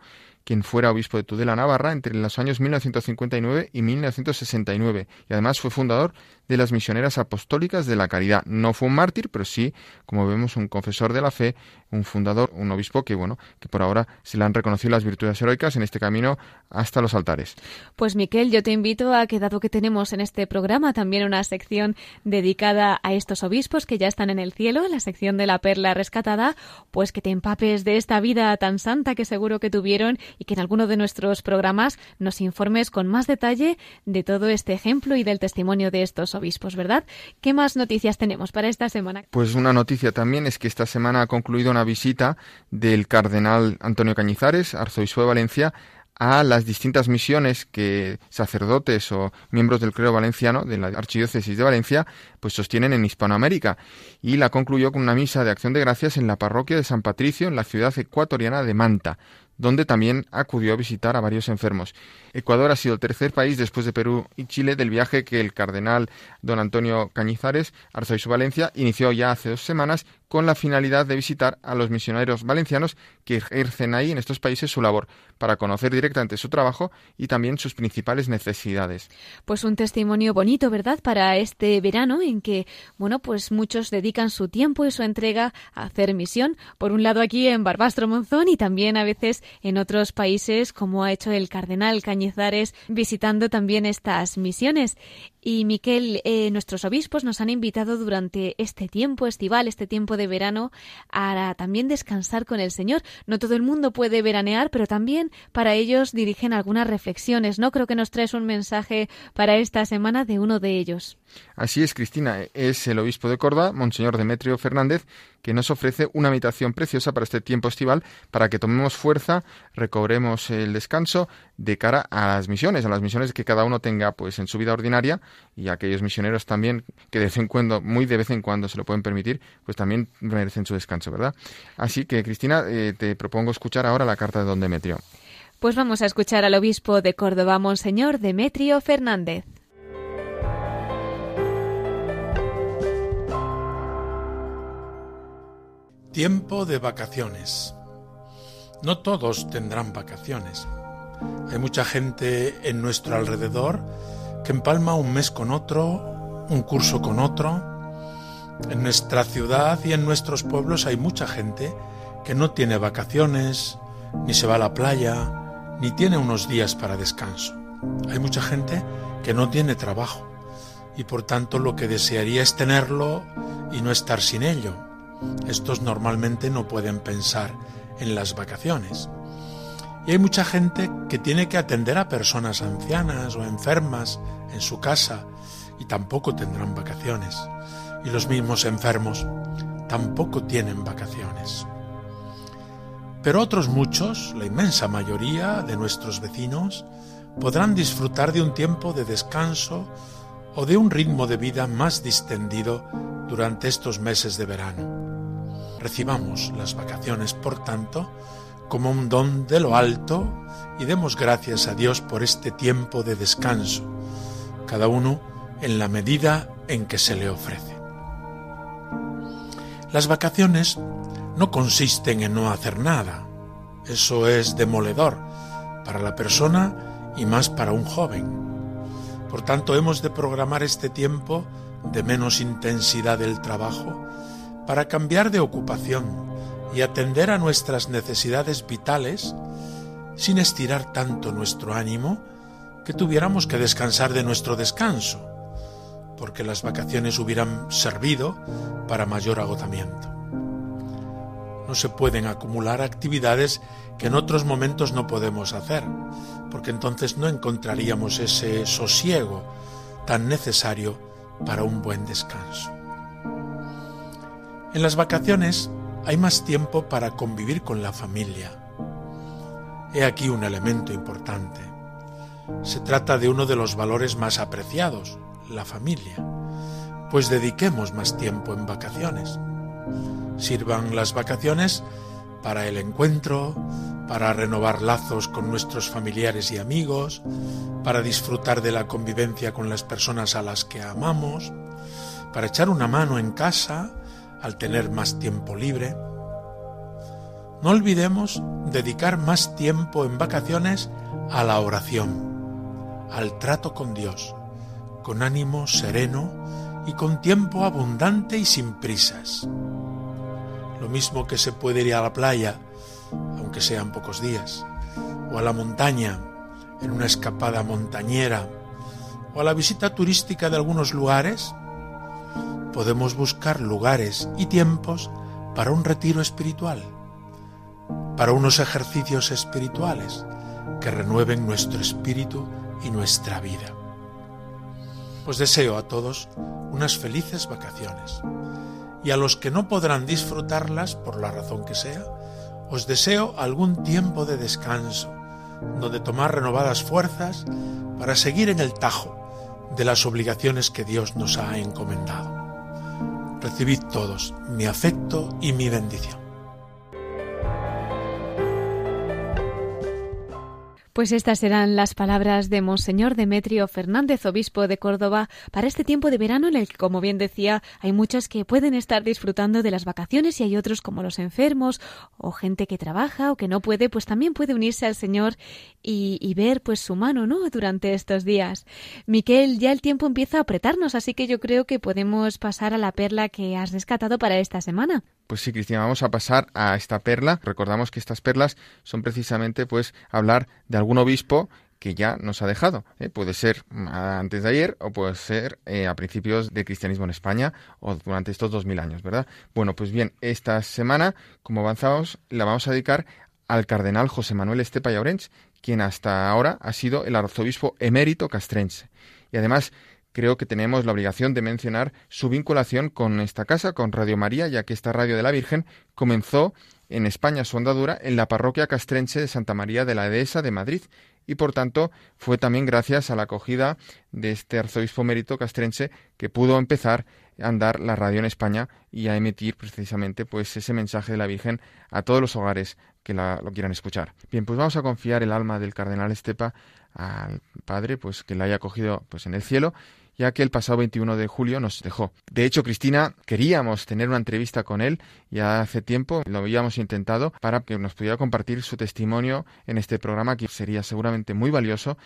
quien fuera obispo de Tudela, Navarra, entre los años 1959 y 1969, y además fue fundador de las misioneras apostólicas de la caridad. No fue un mártir, pero sí, como vemos, un confesor de la fe, un fundador, un obispo que, bueno, que por ahora se le han reconocido las virtudes heroicas en este camino hasta los altares.
Pues Miquel, yo te invito a que, dado que tenemos en este programa también una sección dedicada a estos obispos que ya están en el cielo, la sección de la perla rescatada, pues que te empapes de esta vida tan santa que seguro que tuvieron y que en alguno de nuestros programas nos informes con más detalle de todo este ejemplo y del testimonio de estos obispos, ¿verdad? ¿Qué más noticias tenemos para esta semana?
Pues una noticia también es que esta semana ha concluido una visita del cardenal Antonio Cañizares, arzobispo de Valencia, a las distintas misiones que sacerdotes o miembros del clero valenciano de la Archidiócesis de Valencia pues sostienen en Hispanoamérica y la concluyó con una misa de acción de gracias en la parroquia de San Patricio en la ciudad ecuatoriana de Manta donde también acudió a visitar a varios enfermos. Ecuador ha sido el tercer país después de Perú y Chile del viaje que el cardenal don Antonio Cañizares, arzobispo Valencia, inició ya hace dos semanas con la finalidad de visitar a los misioneros valencianos que ejercen ahí en estos países su labor, para conocer directamente su trabajo y también sus principales necesidades.
Pues un testimonio bonito, ¿verdad?, para este verano en que, bueno, pues muchos dedican su tiempo y su entrega a hacer misión, por un lado aquí en Barbastro Monzón y también a veces en otros países, como ha hecho el cardenal Cañizares, visitando también estas misiones. Y Miquel, eh, nuestros obispos nos han invitado durante este tiempo estival, este tiempo de verano, a también descansar con el Señor. No todo el mundo puede veranear, pero también para ellos dirigen algunas reflexiones. ¿No? Creo que nos traes un mensaje para esta semana de uno de ellos.
Así es, Cristina. Es el obispo de Córdoba, Monseñor Demetrio Fernández, que nos ofrece una meditación preciosa para este tiempo estival, para que tomemos fuerza, recobremos el descanso de cara a las misiones, a las misiones que cada uno tenga pues en su vida ordinaria y aquellos misioneros también que de vez en cuando, muy de vez en cuando se lo pueden permitir, pues también merecen su descanso, ¿verdad? Así que, Cristina, eh, te propongo escuchar ahora la carta de don Demetrio.
Pues vamos a escuchar al obispo de Córdoba, Monseñor Demetrio Fernández.
Tiempo de vacaciones. No todos tendrán vacaciones. Hay mucha gente en nuestro alrededor que empalma un mes con otro, un curso con otro. En nuestra ciudad y en nuestros pueblos hay mucha gente que no tiene vacaciones, ni se va a la playa, ni tiene unos días para descanso. Hay mucha gente que no tiene trabajo y por tanto lo que desearía es tenerlo y no estar sin ello estos normalmente no pueden pensar en las vacaciones. Y hay mucha gente que tiene que atender a personas ancianas o enfermas en su casa y tampoco tendrán vacaciones. Y los mismos enfermos tampoco tienen vacaciones. Pero otros muchos, la inmensa mayoría de nuestros vecinos, podrán disfrutar de un tiempo de descanso o de un ritmo de vida más distendido durante estos meses de verano. Recibamos las vacaciones, por tanto, como un don de lo alto y demos gracias a Dios por este tiempo de descanso, cada uno en la medida en que se le ofrece. Las vacaciones no consisten en no hacer nada, eso es demoledor para la persona y más para un joven. Por tanto, hemos de programar este tiempo de menos intensidad del trabajo para cambiar de ocupación y atender a nuestras necesidades vitales sin estirar tanto nuestro ánimo que tuviéramos que descansar de nuestro descanso, porque las vacaciones hubieran servido para mayor agotamiento. No se pueden acumular actividades que en otros momentos no podemos hacer, porque entonces no encontraríamos ese sosiego tan necesario para un buen descanso. En las vacaciones hay más tiempo para convivir con la familia. He aquí un elemento importante. Se trata de uno de los valores más apreciados, la familia, pues dediquemos más tiempo en vacaciones. Sirvan las vacaciones para el encuentro, para renovar lazos con nuestros familiares y amigos, para disfrutar de la convivencia con las personas a las que amamos, para echar una mano en casa, al tener más tiempo libre. no olvidemos dedicar más tiempo en vacaciones a la oración, al trato con Dios, con ánimo sereno y con tiempo abundante y sin prisas. Lo mismo que se puede ir a la playa, aunque sean pocos días, o a la montaña, en una escapada montañera, o a la visita turística de algunos lugares, podemos buscar lugares y tiempos para un retiro espiritual, para unos ejercicios espirituales que renueven nuestro espíritu y nuestra vida. Os deseo a todos unas felices vacaciones y a los que no podrán disfrutarlas por la razón que sea, os deseo algún tiempo de descanso, donde tomar renovadas fuerzas para seguir en el tajo de las obligaciones que Dios nos ha encomendado. Recibid todos mi afecto y mi bendición.
Pues estas serán las palabras de Monseñor Demetrio Fernández, obispo de Córdoba, para este tiempo de verano en el que, como bien decía, hay muchos que pueden estar disfrutando de las vacaciones y hay otros como los enfermos o gente que trabaja o que no puede, pues también puede unirse al Señor y, y ver pues su mano, ¿no? Durante estos días. Miquel, ya el tiempo empieza a apretarnos, así que yo creo que podemos pasar a la perla que has rescatado para esta semana.
Pues sí, Cristina, vamos a pasar a esta perla. Recordamos que estas perlas son precisamente pues hablar de algún obispo que ya nos ha dejado. ¿eh? Puede ser antes de ayer o puede ser eh, a principios del cristianismo en España o durante estos dos mil años, ¿verdad? Bueno, pues bien, esta semana, como avanzamos, la vamos a dedicar al cardenal José Manuel Estepa Llaurens, quien hasta ahora ha sido el arzobispo emérito castrense. Y además creo que tenemos la obligación de mencionar su vinculación con esta casa, con Radio María, ya que esta radio de la Virgen comenzó en España su andadura en la parroquia castrense de Santa María de la Dehesa de Madrid y por tanto fue también gracias a la acogida de este arzobispo mérito castrense que pudo empezar a andar la radio en España y a emitir precisamente pues ese mensaje de la Virgen a todos los hogares que la, lo quieran escuchar. Bien, pues vamos a confiar el alma del cardenal Estepa al Padre, pues que la haya acogido pues en el cielo ya que el pasado 21 de julio nos dejó. De hecho, Cristina, queríamos tener una entrevista con él ya hace tiempo, lo habíamos intentado para que nos pudiera compartir su testimonio en este programa que sería seguramente muy valioso,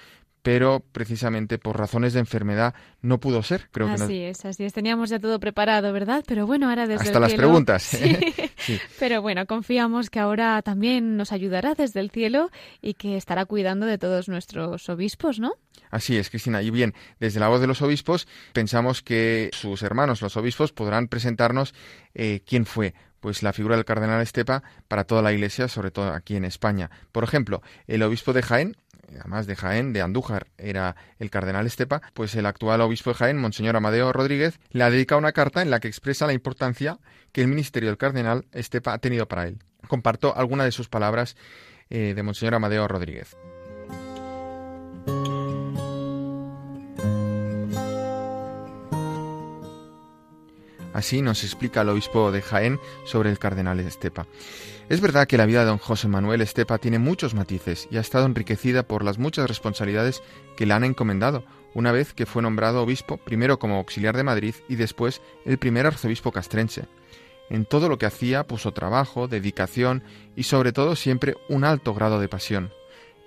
pero precisamente por razones de enfermedad no pudo ser.
Creo así es, así es. Teníamos ya todo preparado, ¿verdad? Pero bueno, ahora desde
Hasta las preguntas.
Sí. Pero bueno, confiamos que ahora también nos ayudará desde el cielo y que estará cuidando de todos nuestros obispos, ¿no?
Así es, Cristina. Y bien, desde la voz de los obispos, pensamos que sus hermanos, los obispos, podrán presentarnos eh, quién fue pues la figura del cardenal Estepa para toda la Iglesia, sobre todo aquí en España. Por ejemplo, el obispo de Jaén, además de Jaén, de Andújar, era el cardenal Estepa, pues el actual obispo de Jaén, Monseñor Amadeo Rodríguez, le ha dedicado una carta en la que expresa la importancia que el ministerio del cardenal Estepa ha tenido para él. Comparto alguna de sus palabras eh, de Monseñor Amadeo Rodríguez. Así nos explica el obispo de Jaén sobre el cardenal Estepa. Es verdad que la vida de don José Manuel Estepa tiene muchos matices y ha estado enriquecida por las muchas responsabilidades que le han encomendado, una vez que fue nombrado obispo, primero como auxiliar de Madrid y después el primer arzobispo castrense. En todo lo que hacía puso trabajo, dedicación y sobre todo siempre un alto grado de pasión.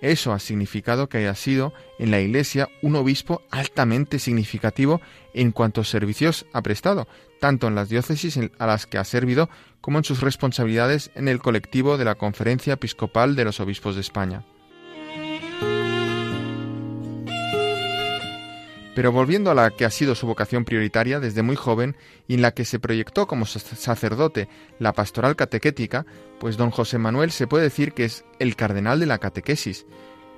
Eso ha significado que haya sido en la Iglesia un obispo altamente significativo en cuantos servicios ha prestado, tanto en las diócesis a las que ha servido como en sus responsabilidades en el colectivo de la Conferencia Episcopal de los Obispos de España. Pero volviendo a la que ha sido su vocación prioritaria desde muy joven y en la que se proyectó como sacerdote la pastoral catequética, pues don José Manuel se puede decir que es el cardenal de la catequesis.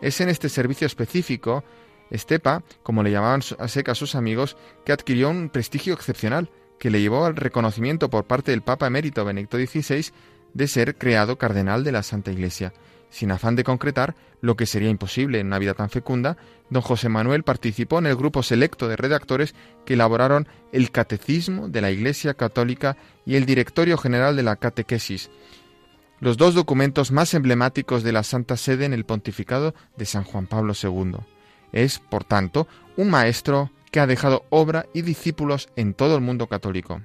Es en este servicio específico, Estepa, como le llamaban a seca sus amigos, que adquirió un prestigio excepcional, que le llevó al reconocimiento por parte del Papa emérito Benedicto XVI de ser creado cardenal de la Santa Iglesia. Sin afán de concretar lo que sería imposible en una vida tan fecunda, don José Manuel participó en el grupo selecto de redactores que elaboraron el Catecismo de la Iglesia Católica y el Directorio General de la Catequesis, los dos documentos más emblemáticos de la Santa Sede en el pontificado de San Juan Pablo II. Es, por tanto, un maestro que ha dejado obra y discípulos en todo el mundo católico.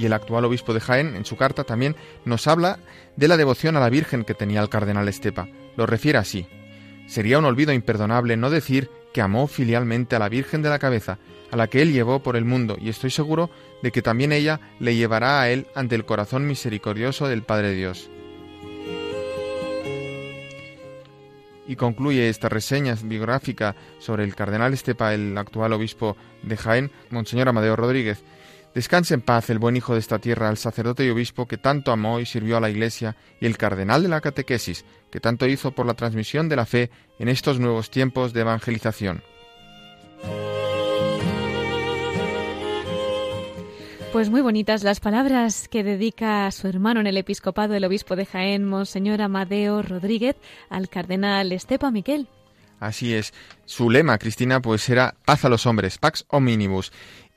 Y el actual obispo de Jaén, en su carta, también nos habla de la devoción a la Virgen que tenía el cardenal Estepa. Lo refiere así. Sería un olvido imperdonable no decir que amó filialmente a la Virgen de la Cabeza, a la que él llevó por el mundo, y estoy seguro de que también ella le llevará a él ante el corazón misericordioso del Padre Dios. Y concluye esta reseña biográfica sobre el cardenal Estepa, el actual obispo de Jaén, Monseñor Amadeo Rodríguez. Descanse en paz el buen hijo de esta tierra, el sacerdote y obispo que tanto amó y sirvió a la Iglesia, y el cardenal de la catequesis, que tanto hizo por la transmisión de la fe en estos nuevos tiempos de evangelización.
Pues muy bonitas las palabras que dedica a su hermano en el episcopado, el obispo de Jaén, Monseñor Amadeo Rodríguez, al cardenal Estepa Miquel.
Así es. Su lema, Cristina, pues era paz a los hombres, pax omnibus.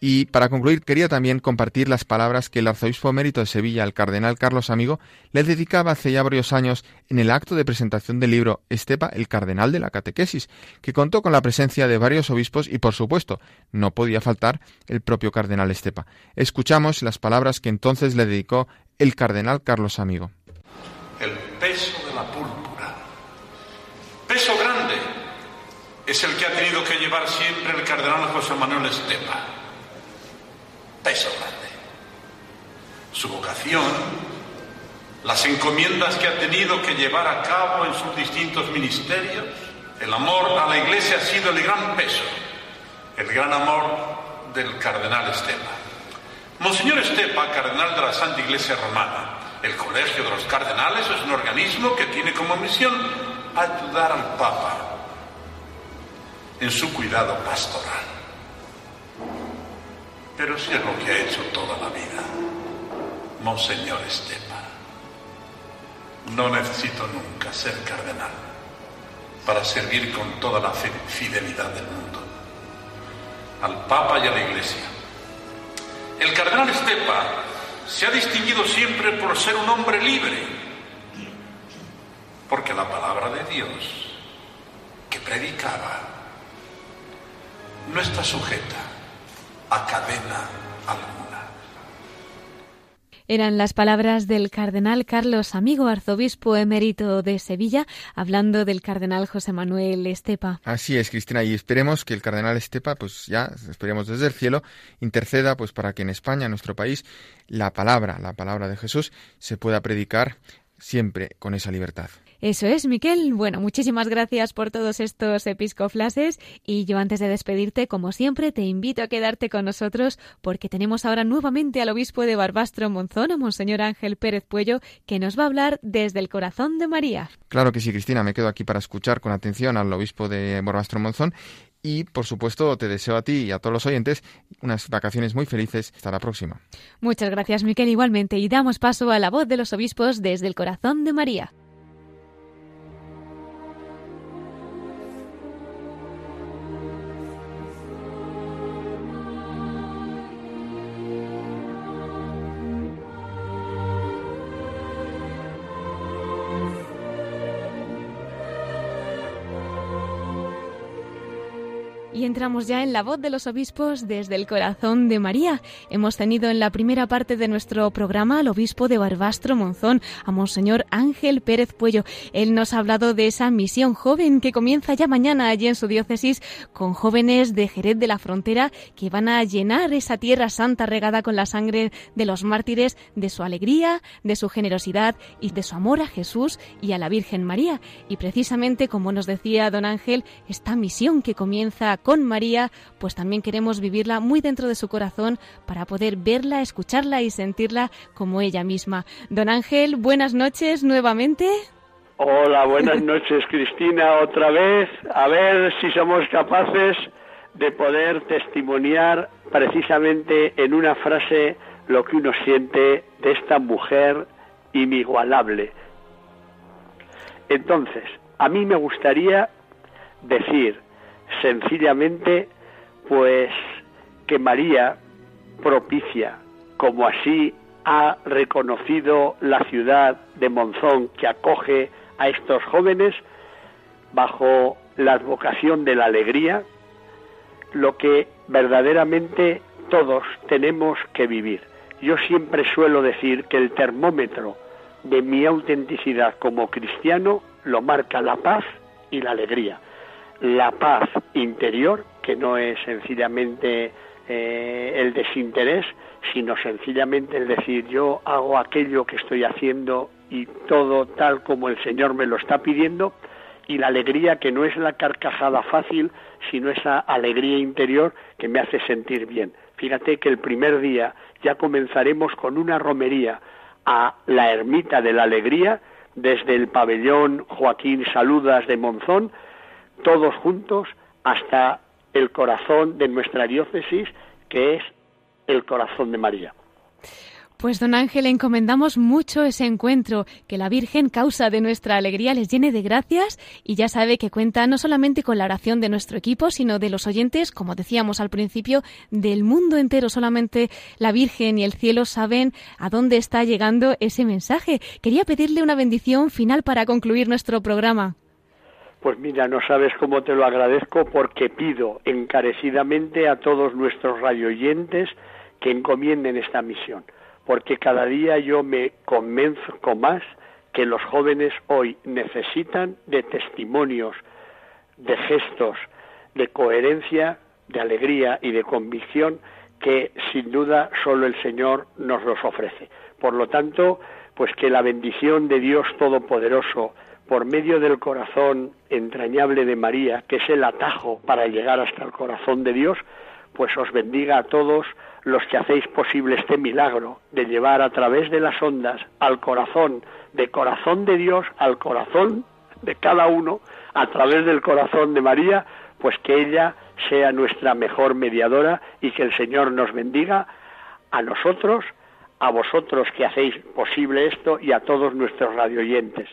Y para concluir, quería también compartir las palabras que el arzobispo emérito de Sevilla, el cardenal Carlos Amigo, le dedicaba hace ya varios años en el acto de presentación del libro Estepa, el cardenal de la catequesis, que contó con la presencia de varios obispos y, por supuesto, no podía faltar el propio cardenal Estepa. Escuchamos las palabras que entonces le dedicó el cardenal Carlos Amigo.
El peso de la púrpura. Peso grande es el que ha tenido que llevar siempre el cardenal José Manuel Estepa peso grande. Su vocación, las encomiendas que ha tenido que llevar a cabo en sus distintos ministerios, el amor a la Iglesia ha sido el gran peso, el gran amor del cardenal Estepa. Monseñor Estepa, cardenal de la Santa Iglesia Romana, el Colegio de los Cardenales es un organismo que tiene como misión ayudar al Papa en su cuidado pastoral. Pero si es lo que ha hecho toda la vida, Monseñor Estepa. No necesito nunca ser cardenal para servir con toda la fidelidad del mundo al Papa y a la Iglesia. El cardenal Estepa se ha distinguido siempre por ser un hombre libre, porque la palabra de Dios que predicaba no está sujeta a cadena alguna.
Eran las palabras del cardenal Carlos Amigo, arzobispo emérito de Sevilla, hablando del cardenal José Manuel Estepa.
Así es, Cristina, y esperemos que el cardenal Estepa, pues ya, esperemos desde el cielo, interceda pues para que en España, en nuestro país, la palabra, la palabra de Jesús, se pueda predicar siempre con esa libertad.
Eso es, Miquel. Bueno, muchísimas gracias por todos estos episcoflases y yo antes de despedirte, como siempre, te invito a quedarte con nosotros porque tenemos ahora nuevamente al obispo de Barbastro Monzón, a Monseñor Ángel Pérez Puello, que nos va a hablar desde el corazón de María.
Claro que sí, Cristina, me quedo aquí para escuchar con atención al obispo de Barbastro Monzón y por supuesto te deseo a ti y a todos los oyentes unas vacaciones muy felices. Hasta la próxima.
Muchas gracias, Miquel, igualmente. Y damos paso a la voz de los obispos desde el corazón de María. Entramos ya en la voz de los obispos desde el corazón de María. Hemos tenido en la primera parte de nuestro programa al obispo de Barbastro Monzón, a Monseñor Ángel Pérez Puello. Él nos ha hablado de esa misión joven que comienza ya mañana allí en su diócesis con jóvenes de Jerez de la Frontera que van a llenar esa tierra santa regada con la sangre de los mártires de su alegría, de su generosidad y de su amor a Jesús y a la Virgen María. Y precisamente, como nos decía don Ángel, esta misión que comienza con María, pues también queremos vivirla muy dentro de su corazón para poder verla, escucharla y sentirla como ella misma. Don Ángel, buenas noches nuevamente.
Hola, buenas noches Cristina, otra vez. A ver si somos capaces de poder testimoniar precisamente en una frase lo que uno siente de esta mujer inigualable. Entonces, a mí me gustaría decir sencillamente pues que María propicia, como así ha reconocido la ciudad de Monzón que acoge a estos jóvenes bajo la advocación de la alegría, lo que verdaderamente todos tenemos que vivir. yo siempre suelo decir que el termómetro de mi autenticidad como cristiano lo marca la paz y la alegría. La paz interior, que no es sencillamente eh, el desinterés, sino sencillamente el decir yo hago aquello que estoy haciendo y todo tal como el Señor me lo está pidiendo, y la alegría que no es la carcajada fácil, sino esa alegría interior que me hace sentir bien. Fíjate que el primer día ya comenzaremos con una romería a la ermita de la alegría desde el pabellón Joaquín Saludas de Monzón, todos juntos hasta el corazón de nuestra diócesis, que es el corazón de María.
Pues don Ángel, encomendamos mucho ese encuentro, que la Virgen, causa de nuestra alegría, les llene de gracias y ya sabe que cuenta no solamente con la oración de nuestro equipo, sino de los oyentes, como decíamos al principio, del mundo entero. Solamente la Virgen y el cielo saben a dónde está llegando ese mensaje. Quería pedirle una bendición final para concluir nuestro programa.
Pues mira, no sabes cómo te lo agradezco porque pido encarecidamente a todos nuestros radioyentes que encomienden esta misión porque cada día yo me convenzco más que los jóvenes hoy necesitan de testimonios, de gestos, de coherencia, de alegría y de convicción que sin duda solo el Señor nos los ofrece. Por lo tanto, pues que la bendición de Dios Todopoderoso, por medio del corazón entrañable de María, que es el atajo para llegar hasta el corazón de Dios, pues os bendiga a todos los que hacéis posible este milagro de llevar a través de las ondas al corazón, de corazón de Dios al corazón de cada uno, a través del corazón de María, pues que ella sea nuestra mejor mediadora y que el Señor nos bendiga a nosotros, a vosotros que hacéis posible esto y a todos nuestros radioyentes.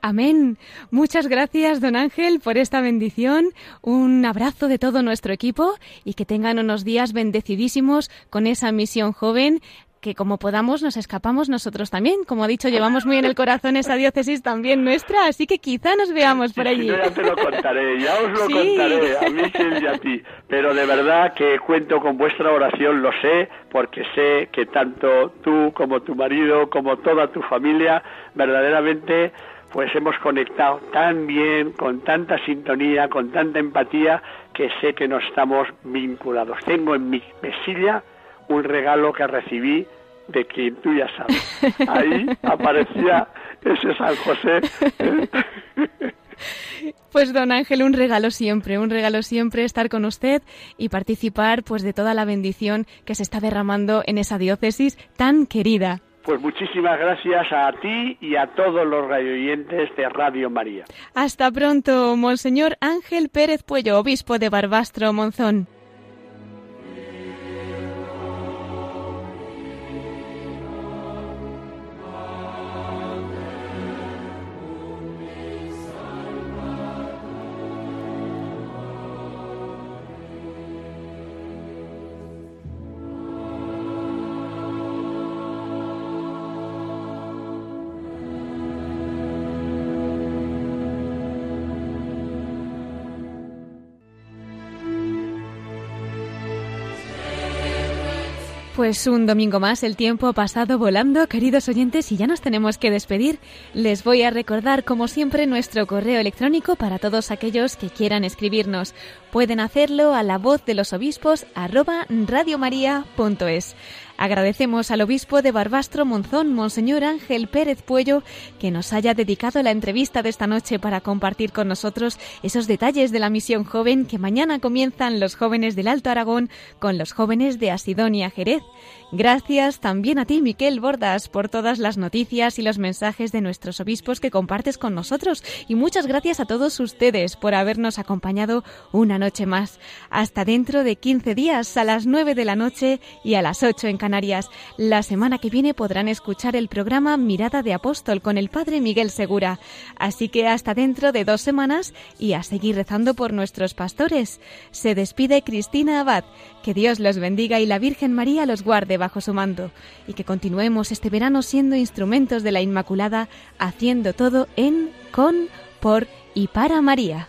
Amén. Muchas gracias, don Ángel, por esta bendición. Un abrazo de todo nuestro equipo y que tengan unos días bendecidísimos con esa misión joven que como podamos nos escapamos nosotros también. Como ha dicho, llevamos muy en el corazón esa diócesis también nuestra, así que quizá nos veamos por allí.
yo ya te lo contaré, ya os lo contaré, a mí y a ti. Pero de verdad que cuento con vuestra oración, lo sé, porque sé que tanto tú como tu marido, como toda tu familia, verdaderamente pues hemos conectado tan bien, con tanta sintonía, con tanta empatía, que sé que nos estamos vinculados. Tengo en mi mesilla un regalo que recibí de quien tú ya sabes. Ahí aparecía ese San José.
Pues don Ángel, un regalo siempre, un regalo siempre estar con usted y participar pues de toda la bendición que se está derramando en esa diócesis tan querida.
Pues muchísimas gracias a ti y a todos los radioyentes de Radio María.
Hasta pronto, Monseñor Ángel Pérez Puello, obispo de Barbastro Monzón. Pues un domingo más, el tiempo ha pasado volando, queridos oyentes, y ya nos tenemos que despedir. Les voy a recordar, como siempre, nuestro correo electrónico para todos aquellos que quieran escribirnos. Pueden hacerlo a la voz de los obispos radiomaria.es. Agradecemos al obispo de Barbastro Monzón, Monseñor Ángel Pérez Puello, que nos haya dedicado la entrevista de esta noche para compartir con nosotros esos detalles de la misión joven que mañana comienzan los jóvenes del Alto Aragón con los jóvenes de Asidonia Jerez. Gracias también a ti, Miquel Bordas, por todas las noticias y los mensajes de nuestros obispos que compartes con nosotros. Y muchas gracias a todos ustedes por habernos acompañado una noche más. Hasta dentro de 15 días, a las 9 de la noche y a las 8 en Canarias. La semana que viene podrán escuchar el programa Mirada de Apóstol con el Padre Miguel Segura. Así que hasta dentro de dos semanas y a seguir rezando por nuestros pastores. Se despide Cristina Abad. Que Dios los bendiga y la Virgen María los guarde bajo su mando y que continuemos este verano siendo instrumentos de la Inmaculada, haciendo todo en, con, por y para María.